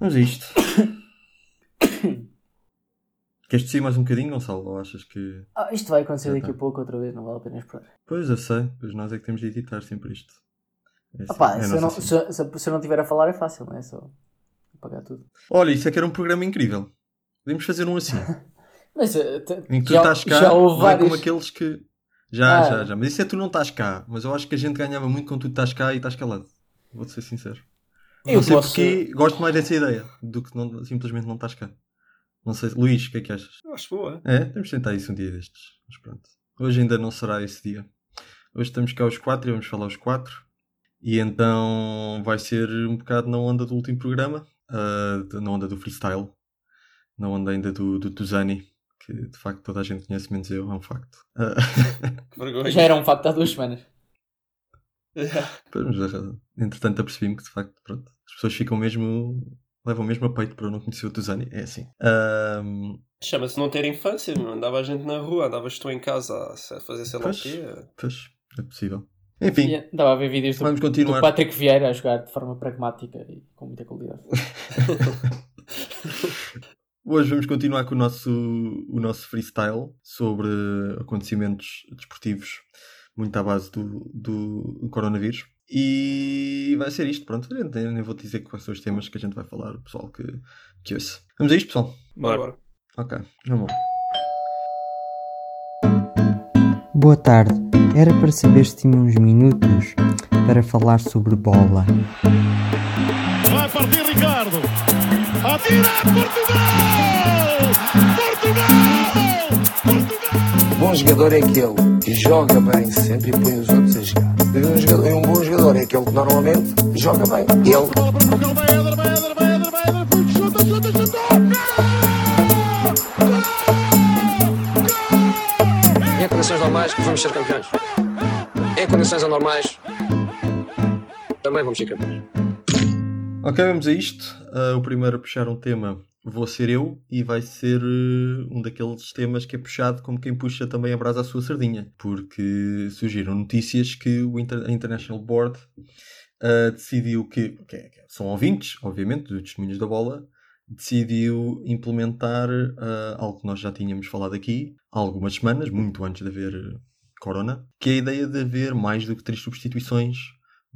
A isto. Queres descer mais um bocadinho, Gonçalo? Ou achas que. Ah, isto vai acontecer Já daqui tá. a pouco outra vez, não vale a pena esperar. Pois eu sei, pois nós é que temos de editar sempre isto. É assim, Opá, é se, eu não, se, se- se eu não estiver a falar é fácil, não é? Só apagar tudo. Olha, isso é que era um programa incrível. Podemos fazer um assim. Mas eh, Em que tu já, estás cá, já houve não é vários. como aqueles que. Já, Ah. já, já. Mas isso é tu não estás cá. Mas eu acho que a gente ganhava muito quando tu estás cá e estás calado. Vou-te ser sincero. Eu não sei posso- porque gosto mais dessa ideia do que não- simplesmente não estás cá. Não sei. Luís, o que é que achas? Eu acho boa. É, vamos tentar isso um dia destes. Mas pronto. Hoje ainda não será esse dia. Hoje estamos cá os quatro e vamos falar os quatro. E então vai ser um bocado na onda do último programa. de- na onda do freestyle. Na onda ainda do, do Tuzani. Que de facto toda a gente conhece, menos eu, é um facto. Vergonha. Já era um facto há duas semanas. mas, ah, entretanto apercebi-me que de facto pronto, as pessoas ficam mesmo. levam mesmo a peito para eu não conhecer o Tuzani. É assim. Ahm, Chama-se não ter infância, meu. Andava a gente na rua, andavas tu em casa a fazer sei lá o Pois. quê. pois, é possível. Enfim, E Estava a ver vídeos do, vamos do continuar. Patrick Vieira a jogar de forma pragmática e com muita qualidade. Hoje vamos continuar com o nosso, o nosso freestyle sobre acontecimentos desportivos muito à base do, do coronavírus. E vai ser isto, pronto. Eu nem vou dizer quais são os temas que a gente vai falar, o pessoal que, que ouça. Vamos a isto, pessoal? Bora, bora. Ok, vamos lá. Boa tarde. Era para saber se tinha uns minutos para falar sobre bola. Vai partir Ricardo. Atira Portugal! Portugal! Um bom jogador é aquele que joga bem sempre e põe os outros a jogar. E um, jogador- e um bom jogador é aquele que normalmente joga bem. Ele! Em condições normais, vamos ser campeões. Em condições anormais, também vamos ser campeões. Ok, vamos a isto. Ah, o primeiro a puxar um tema vou ser eu e vai ser eh, um daqueles temas que é puxado como quem puxa também a brasa à sua sardinha, porque surgiram notícias que o Inter- International Board ah, decidiu que, que é- que são ouvintes, obviamente, dos testemunhos da bola, decidiu implementar ah, algo que nós já tínhamos falado aqui há algumas semanas, muito antes de haver corona, que é a ideia de haver mais do que três substituições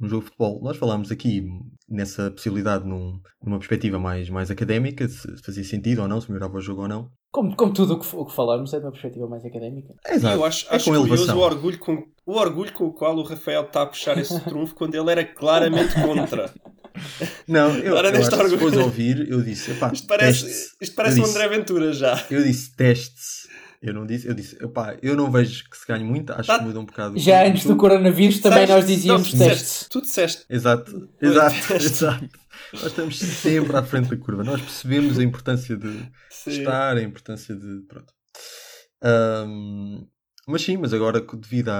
no jogo de futebol. Nós falámos aqui nessa possibilidade num- numa perspectiva mais, mais académica, se fazia sentido ou não, se melhorava o jogo ou não. Como, como tudo o que, o que falamos é de uma perspectiva mais académica. É exato. Eu acho, é acho com curioso elevação. o orgulho, com, o orgulho com o qual o Rafael está a puxar esse trunfo quando ele era claramente contra. Não, eu, Agora eu acho que orgulho. fores ouvir, eu disse, Isto parece, isto parece Eu um disse- André Ventura já. Eu disse teste-se. Eu não disse, eu disse, eu não vejo que se ganhe muito, acho Tá. que muda um bocado. Já antes do coronavírus também nós dizíamos não, testes. disseste- Tu disseste. Exato, exato, exato. Nós estamos sempre à frente da curva. Nós percebemos a importância de Sim. estar, a importância de. Pronto. Ahm, mas sim, mas agora devido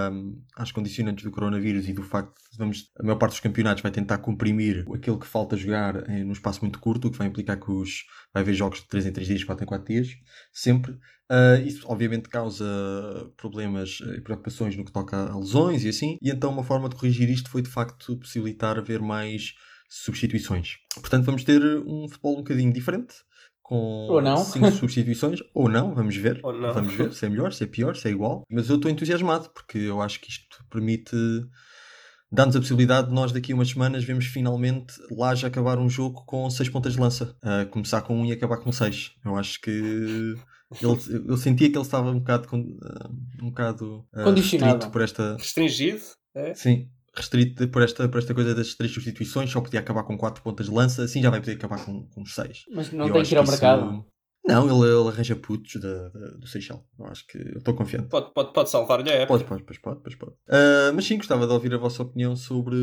às condicionantes do coronavírus e do facto de vamos, a maior parte dos campeonatos vai tentar comprimir aquilo que falta jogar em, num espaço muito curto, o que vai implicar que os, vai haver jogos de 3 em 3 dias, 4 em 4 dias, sempre. Ah, isso obviamente causa problemas e preocupações no que toca a lesões e assim, e então uma forma de corrigir isto foi de facto possibilitar haver mais substituições. Portanto, vamos ter um futebol um bocadinho diferente, com Ou não. cinco substituições, ou não, vamos ver. Ou não. Vamos ver se é melhor, se é pior, se é igual. Mas eu estou entusiasmado porque eu acho que isto permite dá-nos a possibilidade de nós daqui a umas semanas vemos finalmente lá já acabar um jogo com seis pontas de lança. Começar com um e acabar com seis. Eu acho que ele- eu sentia que ele estava um bocado, ah, um bocado ah, Condicionado. por esta. Restringido. É? Sim, restrito por esta, por esta coisa das três substituições, só podia acabar com quatro pontas de lança, assim já vai poder acabar com, com seis. Mas não Eu tem que ir ao isso- mercado. Não, ele, ele arranja putos da, da- do Seixal. Eu acho que eu estou confiante. Pode, pode, pode salvar-lhe a época. Pode, pode, pois pode, pois pode. Ah, mas sim, gostava de ouvir a vossa opinião sobre,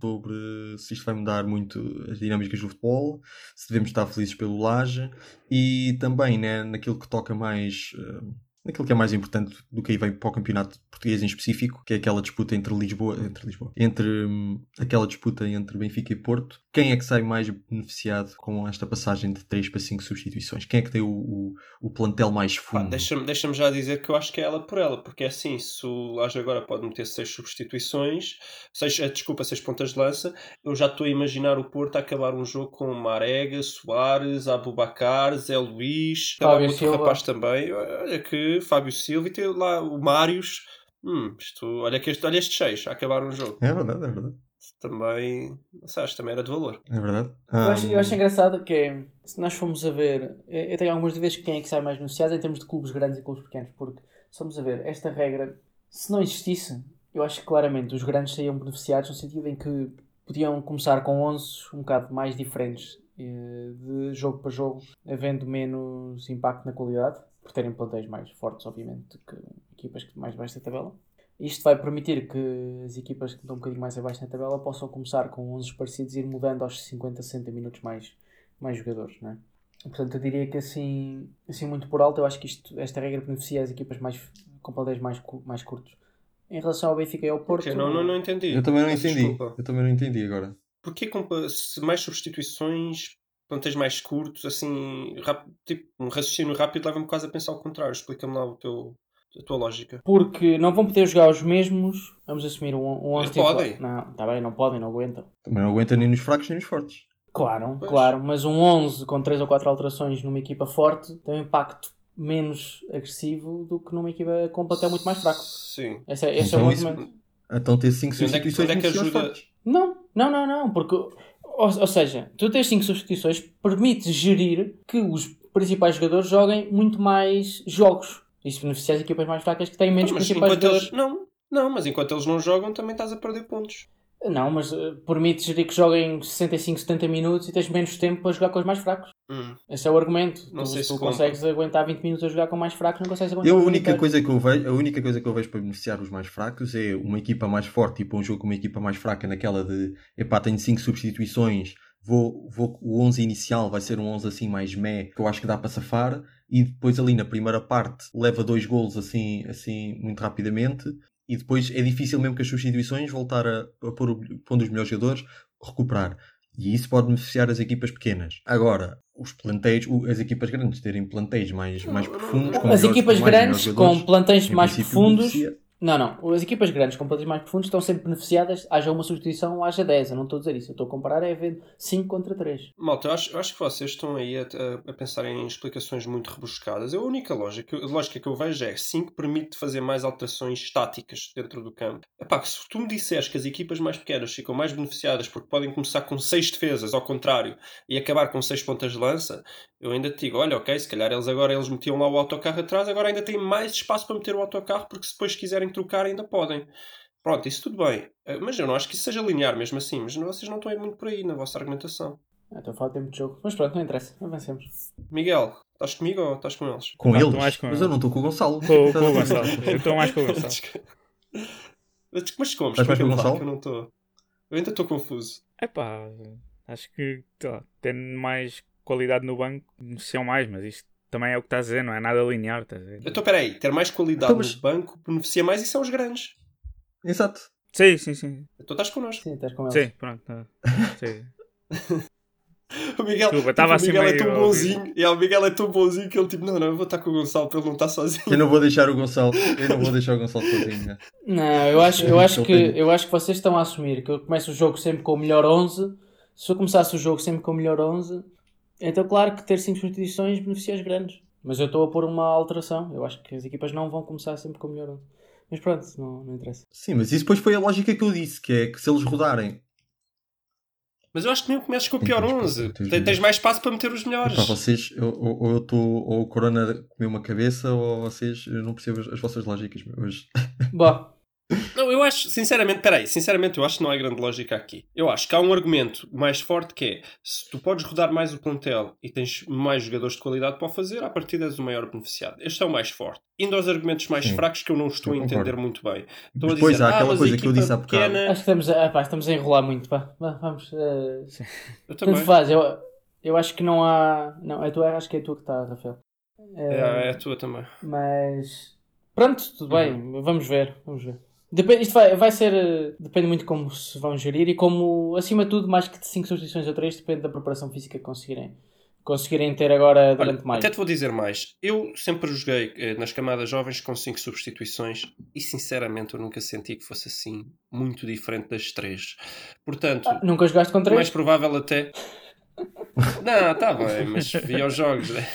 sobre se isto vai mudar muito as dinâmicas do futebol, se devemos estar felizes pelo Laje e também né, naquilo que toca mais ah, naquilo que é mais importante do que aí vem para o campeonato português em específico, que é aquela disputa entre Lisboa, entre Lisboa, entre hum, aquela disputa entre Benfica e Porto. Quem é que sai mais beneficiado com esta passagem de 3 para 5 substituições? Quem é que tem o, o, o plantel mais fundo? Deixa-me deixa já dizer que eu acho que é ela por ela, porque é assim, se o Laje agora pode meter seis substituições, seis, eh, desculpa, seis pontas de lança, eu já estou a imaginar o Porto a acabar um jogo com Marega, Soares, Abubacar, Zé Luís, Fábio outro Silva. rapaz também, olha que Fábio Silva e tem lá o Mários. Hum, isto, olha, que este, olha estes seis a acabar um jogo. É verdade, é verdade. Também, que também era de valor. É verdade. Eu acho, eu acho engraçado que é, se nós formos a ver, eu tenho algumas dúvidas que quem é que sai mais beneficiado em termos de clubes grandes e clubes pequenos, porque se formos a ver, esta regra, se não existisse, eu acho que claramente os grandes saíam beneficiados no sentido em que podiam começar com 11 um bocado mais diferentes eh, de jogo para jogo, havendo menos impacto na qualidade, por terem plantéis mais fortes, obviamente, que equipas que mais baixo da tabela. Isto vai permitir que as equipas que estão um bocadinho mais abaixo na tabela possam começar com 11 parecidos e ir mudando aos 50, 60 minutos mais, mais jogadores, não é? Portanto, eu diria que assim, assim muito por alto, eu acho que isto, esta regra beneficia as equipas mais, com plantéis mais, mais curtos. Em relação ao Benfica e ao Porto, não, não, não entendi. Eu também não entendi. desculpa. Eu também não entendi agora. Porquê mais substituições, plantéis mais curtos, assim, rap- tipo, um raciocínio rápido leva-me quase a pensar ao contrário. Explica-me lá o teu, a tua lógica. porque não vão poder jogar os mesmos, vamos assumir um, um 11 Eles podem. Não, está bem, não podem, não aguentam. Também não aguenta nem nos fracos nem nos fortes. Claro, Pois. claro, mas um 11 com 3 ou 4 alterações numa equipa forte tem um impacto menos agressivo do que numa equipa com um plantel muito mais fraco. Sim. Esse é, esse Então é o isso- argumento. Então ter 5 E onde é que- substituições é que ajuda- fortes. Não, não, não, não, porque, ou, ou seja, tu tens 5 substituições, permite gerir que os principais jogadores joguem muito mais jogos. Isso beneficia as equipas mais fracas que têm menos mas principais jogadores. eles, não, não, mas enquanto eles não jogam também estás a perder pontos. Não, mas eh, permite gerir que joguem 65, 70 minutos e tens menos tempo para jogar com os mais fracos. Hum. Esse é o argumento. Não tu, sei se tu compra. consegues aguentar 20 minutos a jogar com mais fracos, não consegues aguentar Eu, a um única coisa que eu vejo, a única coisa que eu vejo para beneficiar os mais fracos é uma equipa mais forte e para um jogo com uma equipa mais fraca naquela de epá, tenho 5 substituições, vou, vou, o 11 inicial vai ser um 11 assim mais meh, que eu acho que dá para safar, e depois ali na primeira parte leva dois golos assim, assim muito rapidamente, e depois é difícil mesmo que as substituições voltar a, a pôr, o, pondo os melhores jogadores, recuperar. E isso pode beneficiar as equipas pequenas. Agora, os plantéis, as equipas grandes terem plantéis mais, mais profundos. com As equipas grandes com plantéis mais profundos. beneficia. Não, não. As equipas grandes com plantéis mais profundos estão sempre beneficiadas, haja uma substituição ou haja 10. Eu não estou a dizer isso. Eu estou a comparar é ver 5 contra 3. Malta, eu acho, eu acho que vocês estão aí a, a- pensar em explicações muito rebuscadas. A única lógica, a lógica que eu vejo é 5 permite fazer mais alterações estáticas dentro do campo. Epá, se tu me disseres que as equipas mais pequenas ficam mais beneficiadas porque podem começar com 6 defesas, ao contrário, e acabar com 6 pontas de lança, eu ainda te digo, olha, ok, se calhar eles agora eles metiam lá o autocarro atrás, agora ainda têm mais espaço para meter o autocarro porque se depois quiserem trocar ainda podem. Pronto, isso tudo bem. Eh, Mas eu não acho que isso seja linear mesmo assim. Mas vocês não estão a ir muito por aí na vossa argumentação. Ah, Estou a falar de tempo de jogo. Mas pronto, não interessa. Avancemos. Miguel, estás comigo ou estás com eles? Com Não, eles? estou mais com Mas eu não estou com o Gonçalo. Com, com o Gonçalo. Eu estou mais com o Gonçalo. Mas mas como? Estás mais com o Gonçalo? eu não estou. Eu ainda estou confuso. Epá, acho que, lá, tendo mais qualidade no banco, beneficiam mais, mas isto também é o que estás a dizer, não é nada linear, estás a ver? Então, peraí, ter mais qualidade Então, mas- no banco beneficia mais e são os grandes. Exato. Sim, sim, sim. Então estás connosco. Sim, estás com eles. Sim, pronto. tá. Sim. O Miguel, Desculpa, estava o assim Miguel é tão bonzinho. E o Miguel é tão bonzinho que ele tipo, não, não, eu vou estar com o Gonçalo para ele não estar sozinho. Eu não vou deixar o Gonçalo. Eu não vou deixar o Gonçalo sozinho. né? Não, eu acho, eu, acho que, eu acho que vocês estão a assumir que eu começo o jogo sempre com o melhor 11. Se eu começasse o jogo sempre com o melhor 11, então claro que ter 5 substituições beneficia os grandes. Mas eu estou a pôr uma alteração. Eu acho que as equipas não vão começar sempre com o melhor 11. Mas pronto, não, não interessa. Sim, mas isso depois foi a lógica que eu disse, que é que se eles rodarem. Mas eu acho que mesmo começas com o pior mais 11. espaço, tens Tens, mais. espaço para meter os melhores. Epá, vocês, eu- ou, eu estou, ou o Corona comeu uma cabeça, ou vocês, eu não percebo as, as vossas lógicas. Hoje. Bom, Não, eu acho, sinceramente, peraí, sinceramente, eu acho que não há grande lógica aqui. Eu acho que há um argumento mais forte que é se tu podes rodar mais o plantel e tens mais jogadores de qualidade para o fazer, a partir és o maior beneficiado. Este é o mais forte. Indo aos argumentos mais Sim. fracos que eu não estou Eu a entender muito bem. Estou a dizer, há ah, aquela mas coisa a que eu disse há bocado. pequena- acho que estamos a, ah, pá, estamos a enrolar muito. Pá. Vamos. eh, Eu também. tanto faz. Eu, eu acho que não há. Não, é tu, acho que é tu que está, Rafael. É, é a tua também. Mas pronto, tudo bem, vamos ver, vamos ver. Depende, isto vai, vai ser. eh, Depende muito de como se vão gerir e como, acima de tudo, mais que de 5 substituições ou 3, depende da preparação física que conseguirem, conseguirem ter agora durante Olha, mais. até te vou dizer mais. Eu sempre joguei eh, nas camadas jovens com 5 substituições e sinceramente eu nunca senti que fosse assim muito diferente das 3. Portanto, Ah, nunca jogaste com o 3? mais provável até. Não, tá bem, mas vi os jogos. né?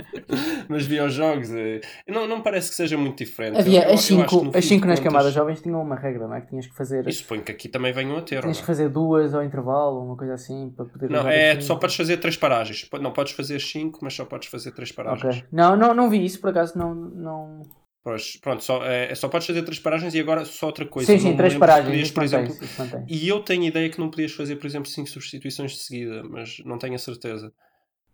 mas vi os jogos. eh, Não, não parece que seja muito diferente. Havia Eu- as acho que 5 no as fim cinco de nas contas- camadas jovens tinham uma regra, não é? Que tinhas que fazer. E suponho que aqui também venham a ter. Tinhas que não? fazer duas ao intervalo, uma coisa assim, para poder Não, é, as só cinco. podes fazer 3 paragens. Não podes fazer 5, mas só podes fazer 3 paragens. Ok. Não, não, não vi isso, por acaso não. não... Pois, pronto, só, é, só podes fazer 3 paragens e agora só outra coisa. sim, sim, três paragens. podias, por exemplo, mantém E eu tenho ideia que não podias fazer, por exemplo, 5 substituições de seguida, mas não tenho a certeza.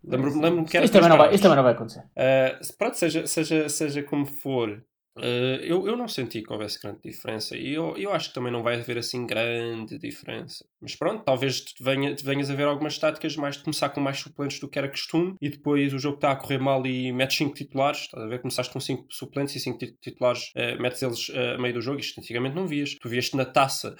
Lembro-me lembro que era Isto também, três não vai, isto também não vai acontecer. Uh, pronto, seja, seja, seja como for, uh, eu, eu não senti que houvesse grande diferença e eu, eu acho que também não vai haver assim grande diferença. Mas pronto, talvez venha, venhas a ver algumas táticas mais de começar com mais suplentes do que era costume e depois o jogo está a correr mal e metes 5 titulares. Estás a ver? Começaste com 5 suplentes e 5 titulares, uh, metes eles uh, a meio do jogo. Isto antigamente não vias. Tu vieste na taça,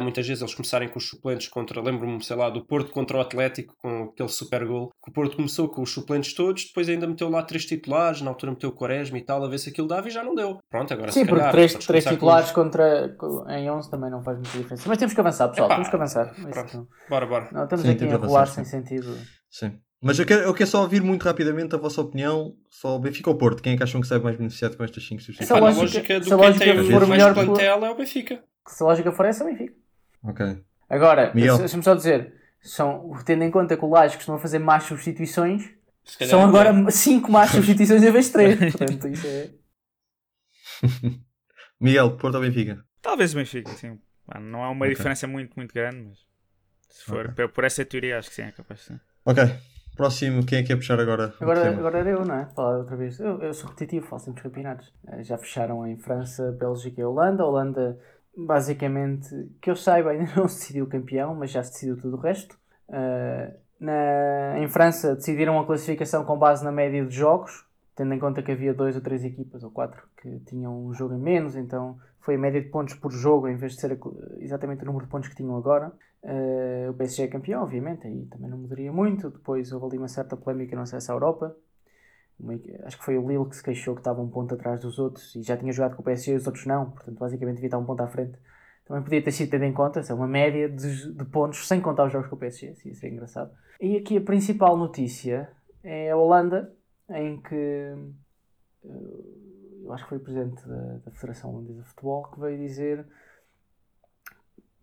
muitas vezes eles começarem com os suplentes contra, lembro-me, sei lá, do Porto contra o Atlético com aquele super gol. Que o Porto começou com os suplentes todos, depois ainda meteu lá 3 titulares, na altura meteu o Quaresma e tal, a ver se aquilo dava e já não deu. Pronto, agora Sim, se porque calhar, três, podes três começar com titulares contra, em 11 também não faz muita diferença. Mas temos que avançar, pessoal, Epá, temos que avançar. Pronto. Bora, bora. Não, estamos Sim, aqui temos a avançar, sem sentido. Sim. Mas eu quero, eu quero só ouvir muito rapidamente a vossa opinião. Só o Benfica ou Porto? Quem é que acham que sai mais beneficiado com estas 5 Essa substituições? Pá, na lógica- lógica do se a quem lógica tem for mais melhor plantel é o Benfica. Se a lógica for essa, Benfica. Ok. Agora, deixa-me só dizer, são, tendo em conta que o Laje costuma fazer más substituições, Se são não agora tem. 5 más substituições em vez de 3. Portanto, isso é. Miguel, Porto ou Benfica? Talvez o Benfica, sim. Não há uma Ok. diferença muito, muito grande, mas se for Ok. por- essa teoria, acho que sim, é capaz de ser. Ok. Próximo, quem é que é puxar agora? Agora, agora era eu, não é? Falar outra vez. Eu, eu sou repetitivo, falo sempre dos campeonatos. Eh, Já fecharam em França, Bélgica e Holanda. A Holanda, basicamente, que eu saiba, ainda não se decidiu o campeão, mas já se decidiu tudo o resto. Eh, na, em França, decidiram a classificação com base na média de jogos, tendo em conta que havia dois ou três equipas, ou quatro, que tinham um jogo a menos, então foi a média de pontos por jogo, em vez de ser exatamente o número de pontos que tinham agora. Eh, o PSG é campeão, obviamente, aí também não mudaria muito. Depois houve ali uma certa polémica no acesso à Europa. Uma acho que foi o Lille que se queixou que estava um ponto atrás dos outros e já tinha jogado com o PSG e os outros não, portanto, basicamente devia estar um ponto à frente. Também podia ter sido tendo em conta, é uma média de, de pontos sem contar os jogos com o PSG, isso ia engraçado. E aqui a principal notícia é a Holanda, em que eh, eu acho que foi o presidente da, da Federação Holandesa de Futebol que veio dizer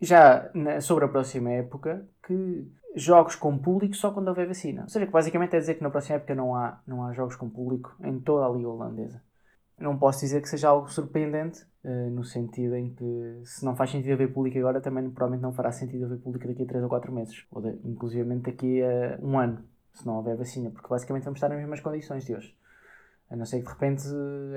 já na- sobre a próxima época que jogos com público só quando houver vacina. Ou seja, que basicamente é dizer que na próxima época não há, não há jogos com público em toda a Liga Holandesa. Não posso dizer que seja algo surpreendente, eh, no sentido em que se não faz sentido haver público agora, também provavelmente não fará sentido haver público daqui a 3 ou 4 meses, ou de, inclusivamente daqui a um ano, se não houver vacina, porque basicamente vamos estar nas mesmas condições de hoje. A não ser que de repente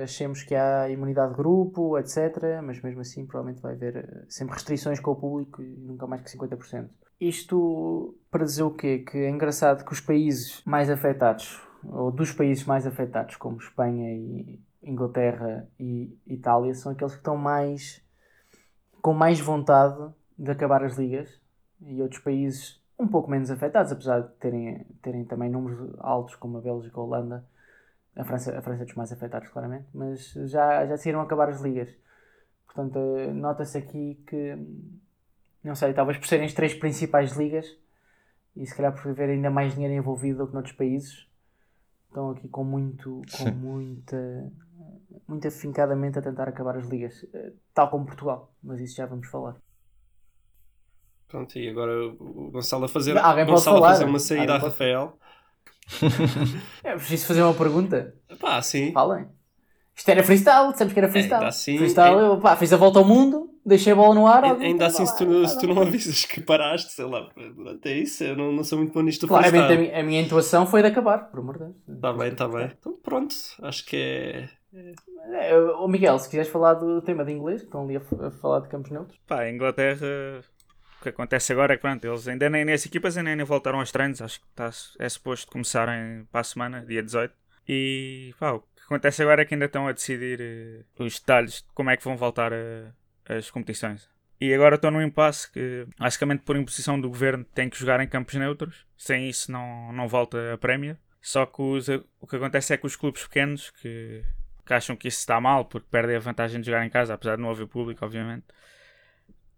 achemos que há imunidade de grupo, etc. Mas mesmo assim, provavelmente vai haver eh, sempre restrições com o público e nunca mais que 50%. Isto para dizer o quê? Que é engraçado que os países mais afetados, ou dos países mais afetados, como Espanha e Inglaterra e Itália, são aqueles que estão mais com mais vontade de acabar as ligas e outros países um pouco menos afetados, apesar de terem, terem também números altos como a Bélgica ou a Holanda. A França, a França é dos mais afetados, claramente, mas já, já decidiram acabar as ligas. Portanto, eh, nota-se aqui que, não sei, talvez por serem as três principais ligas e se calhar por haver ainda mais dinheiro envolvido do que noutros países, estão aqui com muito, com Sim. muita, muito afincadamente a tentar acabar as ligas, eh, tal como Portugal, mas isso já vamos falar. Pronto, e agora o Gonçalo a fazer, Alguém pode Gonçalo a falar. fazer uma saída a pode- Rafael. É preciso fazer uma pergunta. Pá, sim. Falem. Isto era freestyle, dissemos que era freestyle. Ainda assim- freestyle, eu pá, fiz a volta ao mundo, deixei a bola no ar. alguém Ainda assim, lá, se tu, se lá, tu lá. não avisas que paraste, sei lá, até isso, eu não, não sou muito bom nisto do Claramente a, freestyle. mi- a minha intuação foi de acabar, por amor de Deus. Tá bem, tá bem. Então pronto, acho que é... É, Ô Miguel, se quiseres falar do tema de inglês, que estão ali a, f- a falar de campos neutros. Pá, a Inglaterra, o que acontece agora é que pronto, eles ainda nem, as equipas ainda nem voltaram aos treinos, acho que tá, é suposto começarem para a semana, dia 18. E pá, o que acontece agora é que ainda estão a decidir eh, os detalhes de como é que vão voltar a- as competições. E agora estão num impasse que, basicamente por imposição do governo, têm que jogar em campos neutros. Sem isso não, não volta a Premier. Só que os- o que acontece é que os clubes pequenos, que, que acham que isso está mal, porque perdem a vantagem de jogar em casa, apesar de não haver público, obviamente,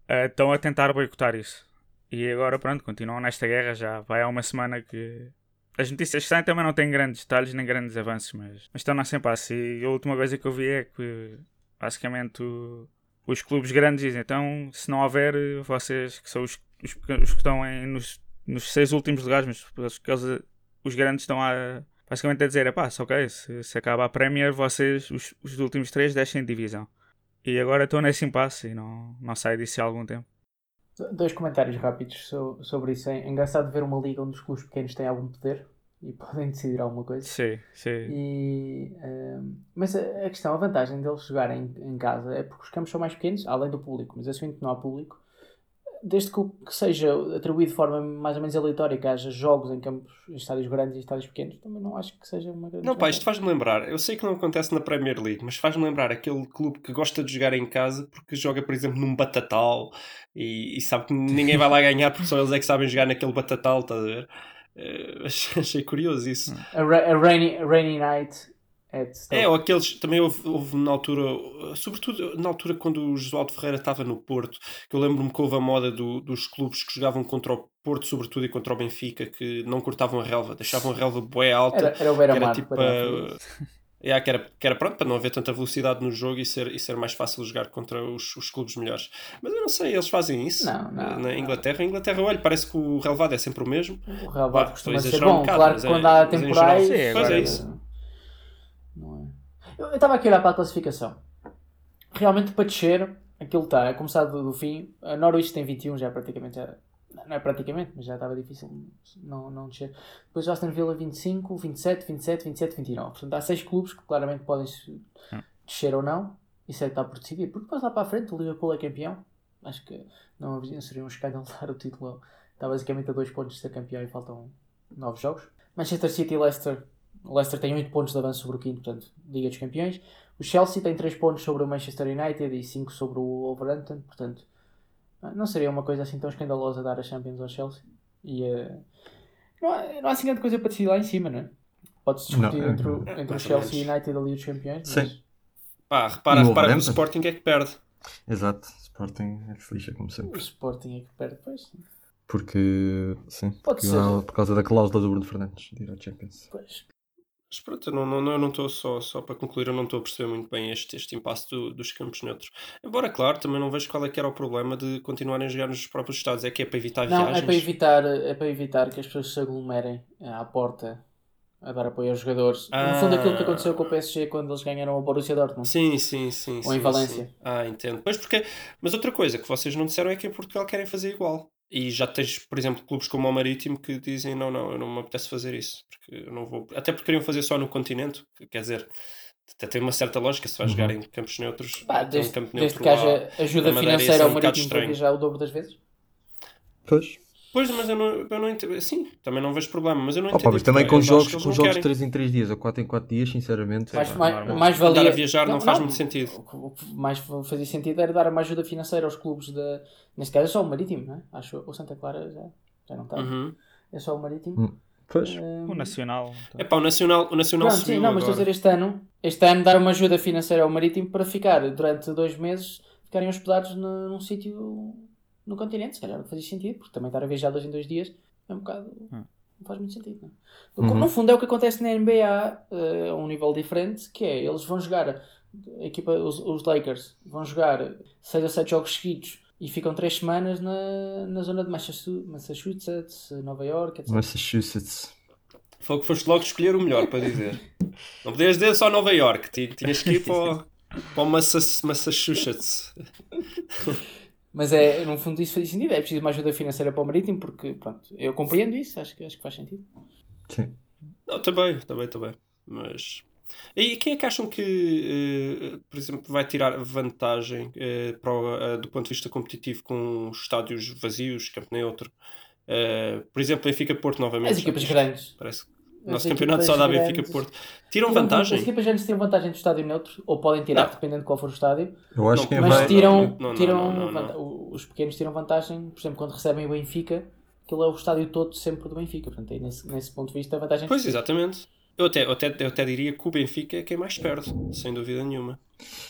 eh, estão a tentar boicotar isso. E agora, pronto, continuam nesta guerra já. Vai há uma semana que as notícias que saem também não têm grandes detalhes nem grandes avanços, mas, mas estão nessa impasse. E a última coisa que eu vi é que, basicamente, o- os clubes grandes dizem: então, se não houver, vocês que são os, os, os que estão em- nos, nos seis últimos lugares, mas os, os grandes estão a, basicamente a dizer: pá, se ok, se, se acaba a Premier, vocês, os, os últimos três, descem de divisão. E agora estou nesse impasse e não, não saio disso há algum tempo. Dois comentários rápidos so- sobre isso. É engraçado ver uma liga onde os clubes pequenos têm algum poder e podem decidir alguma coisa. Sim, sim. E, ehm, mas a, a questão, a vantagem deles jogarem em casa é porque os campos são mais pequenos, além do público. Mas assumindo que não há público, desde que, que seja atribuído de forma mais ou menos aleatória, que haja jogos em campos, em estádios grandes e estádios pequenos, também não acho que seja uma grande Não, pá, isto faz-me lembrar. Eu sei que não acontece na Premier League, mas faz-me lembrar aquele clube que gosta de jogar em casa porque joga, por exemplo, num batatal e, e sabe que ninguém vai lá ganhar porque só eles é que sabem jogar naquele batatal, estás a ver? Eh, achei- curioso isso. A, ra- a rainy, a rainy Night. É, ou aqueles, também houve, houve na altura, sobretudo na altura quando o Josualdo Ferreira estava no Porto, que eu lembro-me que houve a moda do- dos clubes que jogavam contra o Porto, sobretudo, e contra o Benfica, que não cortavam a relva, deixavam a relva bué alta. Era, era o era tipo a- É, que, era, que era pronto para não haver tanta velocidade no jogo e ser, e ser mais fácil jogar contra os, os clubes melhores. Mas eu não sei, eles fazem isso Não, não, na não. Inglaterra. A Inglaterra, olha, parece que o relevado é sempre o mesmo. O relevado Pá, costuma a ser exagerar um bom. bocado, claro que é- quando há mas em temporais. geral, sim, Pois é eh, isso. Não é. Eu estava aqui a olhar para a classificação. Realmente para descer, aquilo está, é começar do, do fim. A Norwich tem 21, já praticamente já. Não é praticamente, mas já estava difícil não, não descer. Depois o Aston Villa 25, 27, 27, 27, 29. Portanto, há 6 clubes que claramente podem Hum. descer ou não. Isso é que está por decidir. Porque depois lá para a frente o Liverpool é campeão. Acho que não não seria um escândalo dar o título. Está basicamente a 2 pontos de ser campeão e faltam 9 jogos. Manchester City e Leicester. O Leicester tem 8 pontos de avanço sobre o quinto, portanto, Liga dos Campeões. O Chelsea tem 3 pontos sobre o Manchester United e 5 sobre o Wolverhampton, portanto, não seria uma coisa assim tão escandalosa dar a Champions ao Chelsea. E eh, não, há, não há assim grande coisa para decidir lá em cima, não é? Pode-se discutir Não, entre, o- é, entre o mais ou Chelsea e o. United ali dos campeões, Sim. mas Pá, repara, o repara que o? Sporting é que perde. Exato, Sporting é que se lixa, como o sempre. Sporting é que perde depois. Porque, sim, Pode porque por causa da cláusula do Bruno Fernandes de ir à Champions. Pois. Mas pronto, eu não estou não, não estou só, só para concluir, eu não estou a perceber muito bem este, este impasse do- dos campos neutros. Embora, claro, também não vejo qual é que era o problema de continuarem a jogar nos próprios estados. É que é para evitar Não, viagens. é para, evitar, é para evitar que as pessoas se aglomerem eh, à porta a dar apoio aos jogadores. No Ah. fundo, aquilo que aconteceu com o PSG quando eles ganharam o Borussia Dortmund. Sim, sim, sim. Ou em sim, Valência. sim. Ah, entendo. Pois porque... Mas outra coisa que vocês não disseram é que em Portugal querem fazer igual. E já tens, por exemplo, clubes como o Marítimo que dizem não, não, eu não me apetece fazer isso. Porque eu não vou... Até porque queriam fazer só no continente. que Quer dizer, até tem uma certa lógica se vai jogar em campos neutros. Ter um desde, campo desde neutro que lá. haja ajuda financeira ser ao um Marítimo para estranho. viajar o dobro das vezes. Pois. Pois, mas eu não, eu não entendo. Sim, também não vejo problema, mas eu não Opa, entendo. mas também com jogos, com não jogos querem. 3 em 3 dias ou 4 em 4 dias, sinceramente. Mais, é, mais, normal. mais valia. Andar a viajar não faz muito sentido. O que- mais fazia sentido era dar uma ajuda financeira aos clubes da. Neste caso é só o Marítimo, não é? Acho o Santa Clara já, já não está. Uhum. É só o Marítimo. Hum, Pois. Hum, O Nacional. É pá, o Nacional, o Nacional Pronto, subiu sim, não, mas estou a dizer este ano, este ano dar uma ajuda financeira ao Marítimo para ficar durante dois meses, ficarem hospedados no- num sítio no continente, se calhar não fazia sentido, porque também estar a viajar dois em dois dias é um bocado. Hum. Não faz muito sentido, não é? Uhum. No fundo é o que acontece na NBA eh, a um nível diferente, que é eles vão jogar a equipa, os, os Lakers vão jogar 6 ou 7 jogos seguidos e ficam 3 semanas na, na zona de Massachu- Massachusetts, Nova York, etc. Massachusetts. Foi que foste logo escolher o melhor para dizer. Não podias dizer só Nova York, ti- tinhas que ir para o, para o Massachusetts. Mas é, no fundo, isso faz sentido. É preciso uma ajuda financeira para o Marítimo, porque, pronto, eu compreendo isso, acho que, acho que faz sentido. Sim. Não, também, também, também. Mas. E quem é que acham que, eh, por exemplo, vai tirar vantagem eh, para o- eh, do ponto de vista competitivo com estádios vazios, campo neutro? Eh, por exemplo, Benfica Porto novamente. As equipas grandes. Parece. Nosso campeonato só dá Benfica grandes- Porto. Tiram vantagem? As equipas grandes tiram vantagem do estádio neutro, ou podem tirar, Não. dependendo de qual for o estádio. Eu acho Não, que quem Mas vai. tiram, não, vanta- os pequenos tiram vantagem, por exemplo, quando recebem o Benfica, aquilo é o estádio todo sempre do Benfica. Portanto, aí nesse, nesse ponto de vista, a vantagem Pois, exatamente. Eu até, eu, até, eu até diria que o Benfica é quem mais perde, sem dúvida nenhuma.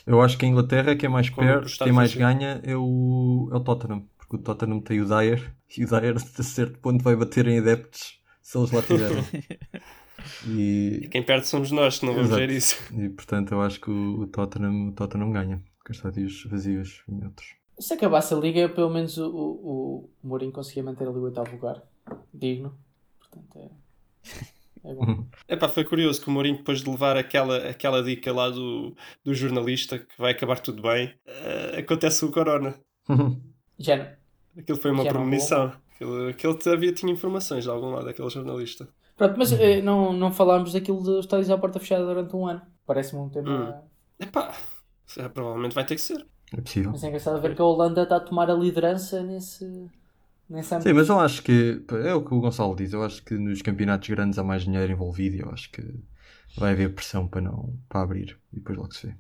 Eu acho que a Inglaterra é quem mais Como perde, quem mais ganha é o, é o Tottenham. Porque o Tottenham tem o Dyer e o Dyer a certo ponto vai bater em adeptos se eles lá tiverem. E e, quem perde somos nós, que não vamos Exato. ver isso. e portanto eu acho que o, o Tottenham, o Tottenham ganha. Com estádios vazios e neutros. Se acabasse a liga, pelo menos o, o, o Mourinho conseguia manter ali o oitavo lugar. Digno. Portanto, é, é bom. Epá, foi curioso que o Mourinho, depois de levar aquela, aquela dica lá do, do jornalista que vai acabar tudo bem, eh, acontece o Corona. Já não. Aquilo foi uma uma premonição. Aquilo, aquele havia, tinha informações de algum lado, aquele jornalista. Pronto, mas eh, não, não falámos daquilo dos estádios à porta fechada durante um ano. Parece-me um tema. Epá, eh, provavelmente vai ter que ser. É possível. Mas é engraçado ver que a Holanda está a tomar a liderança nesse, nesse âmbito. Sim, mas eu acho que é o que o Gonçalo diz. Eu acho que nos campeonatos grandes há mais dinheiro envolvido e eu acho que vai haver pressão para não para abrir e depois logo se vê.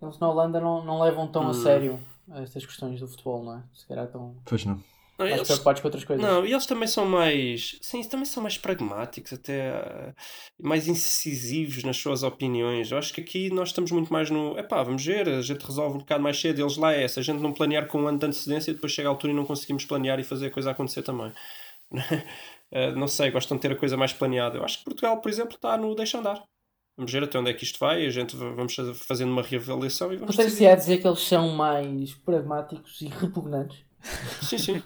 Eles na Holanda não, não levam tão a Hum. sério estas questões do futebol, não é? Se calhar estão Pois não. Não, mais eles, preocupados com outras coisas. não, e eles também são mais. Sim, também são mais pragmáticos, até eh, mais incisivos nas suas opiniões. Eu acho que aqui nós estamos muito mais no. Epá, vamos ver, a gente resolve um bocado mais cedo. Eles lá é, se a gente não planear com um ano de antecedência, depois chega a altura e não conseguimos planear e fazer a coisa acontecer também. Eh, não sei, gostam de ter a coisa mais planeada. Eu acho que Portugal, por exemplo, está no deixa andar. Vamos ver até onde é que isto vai, a gente va- vamos fazendo uma reavaliação e vamos Gostaria-se decidir. a dizer que eles são mais pragmáticos e repugnantes. Sim, sim.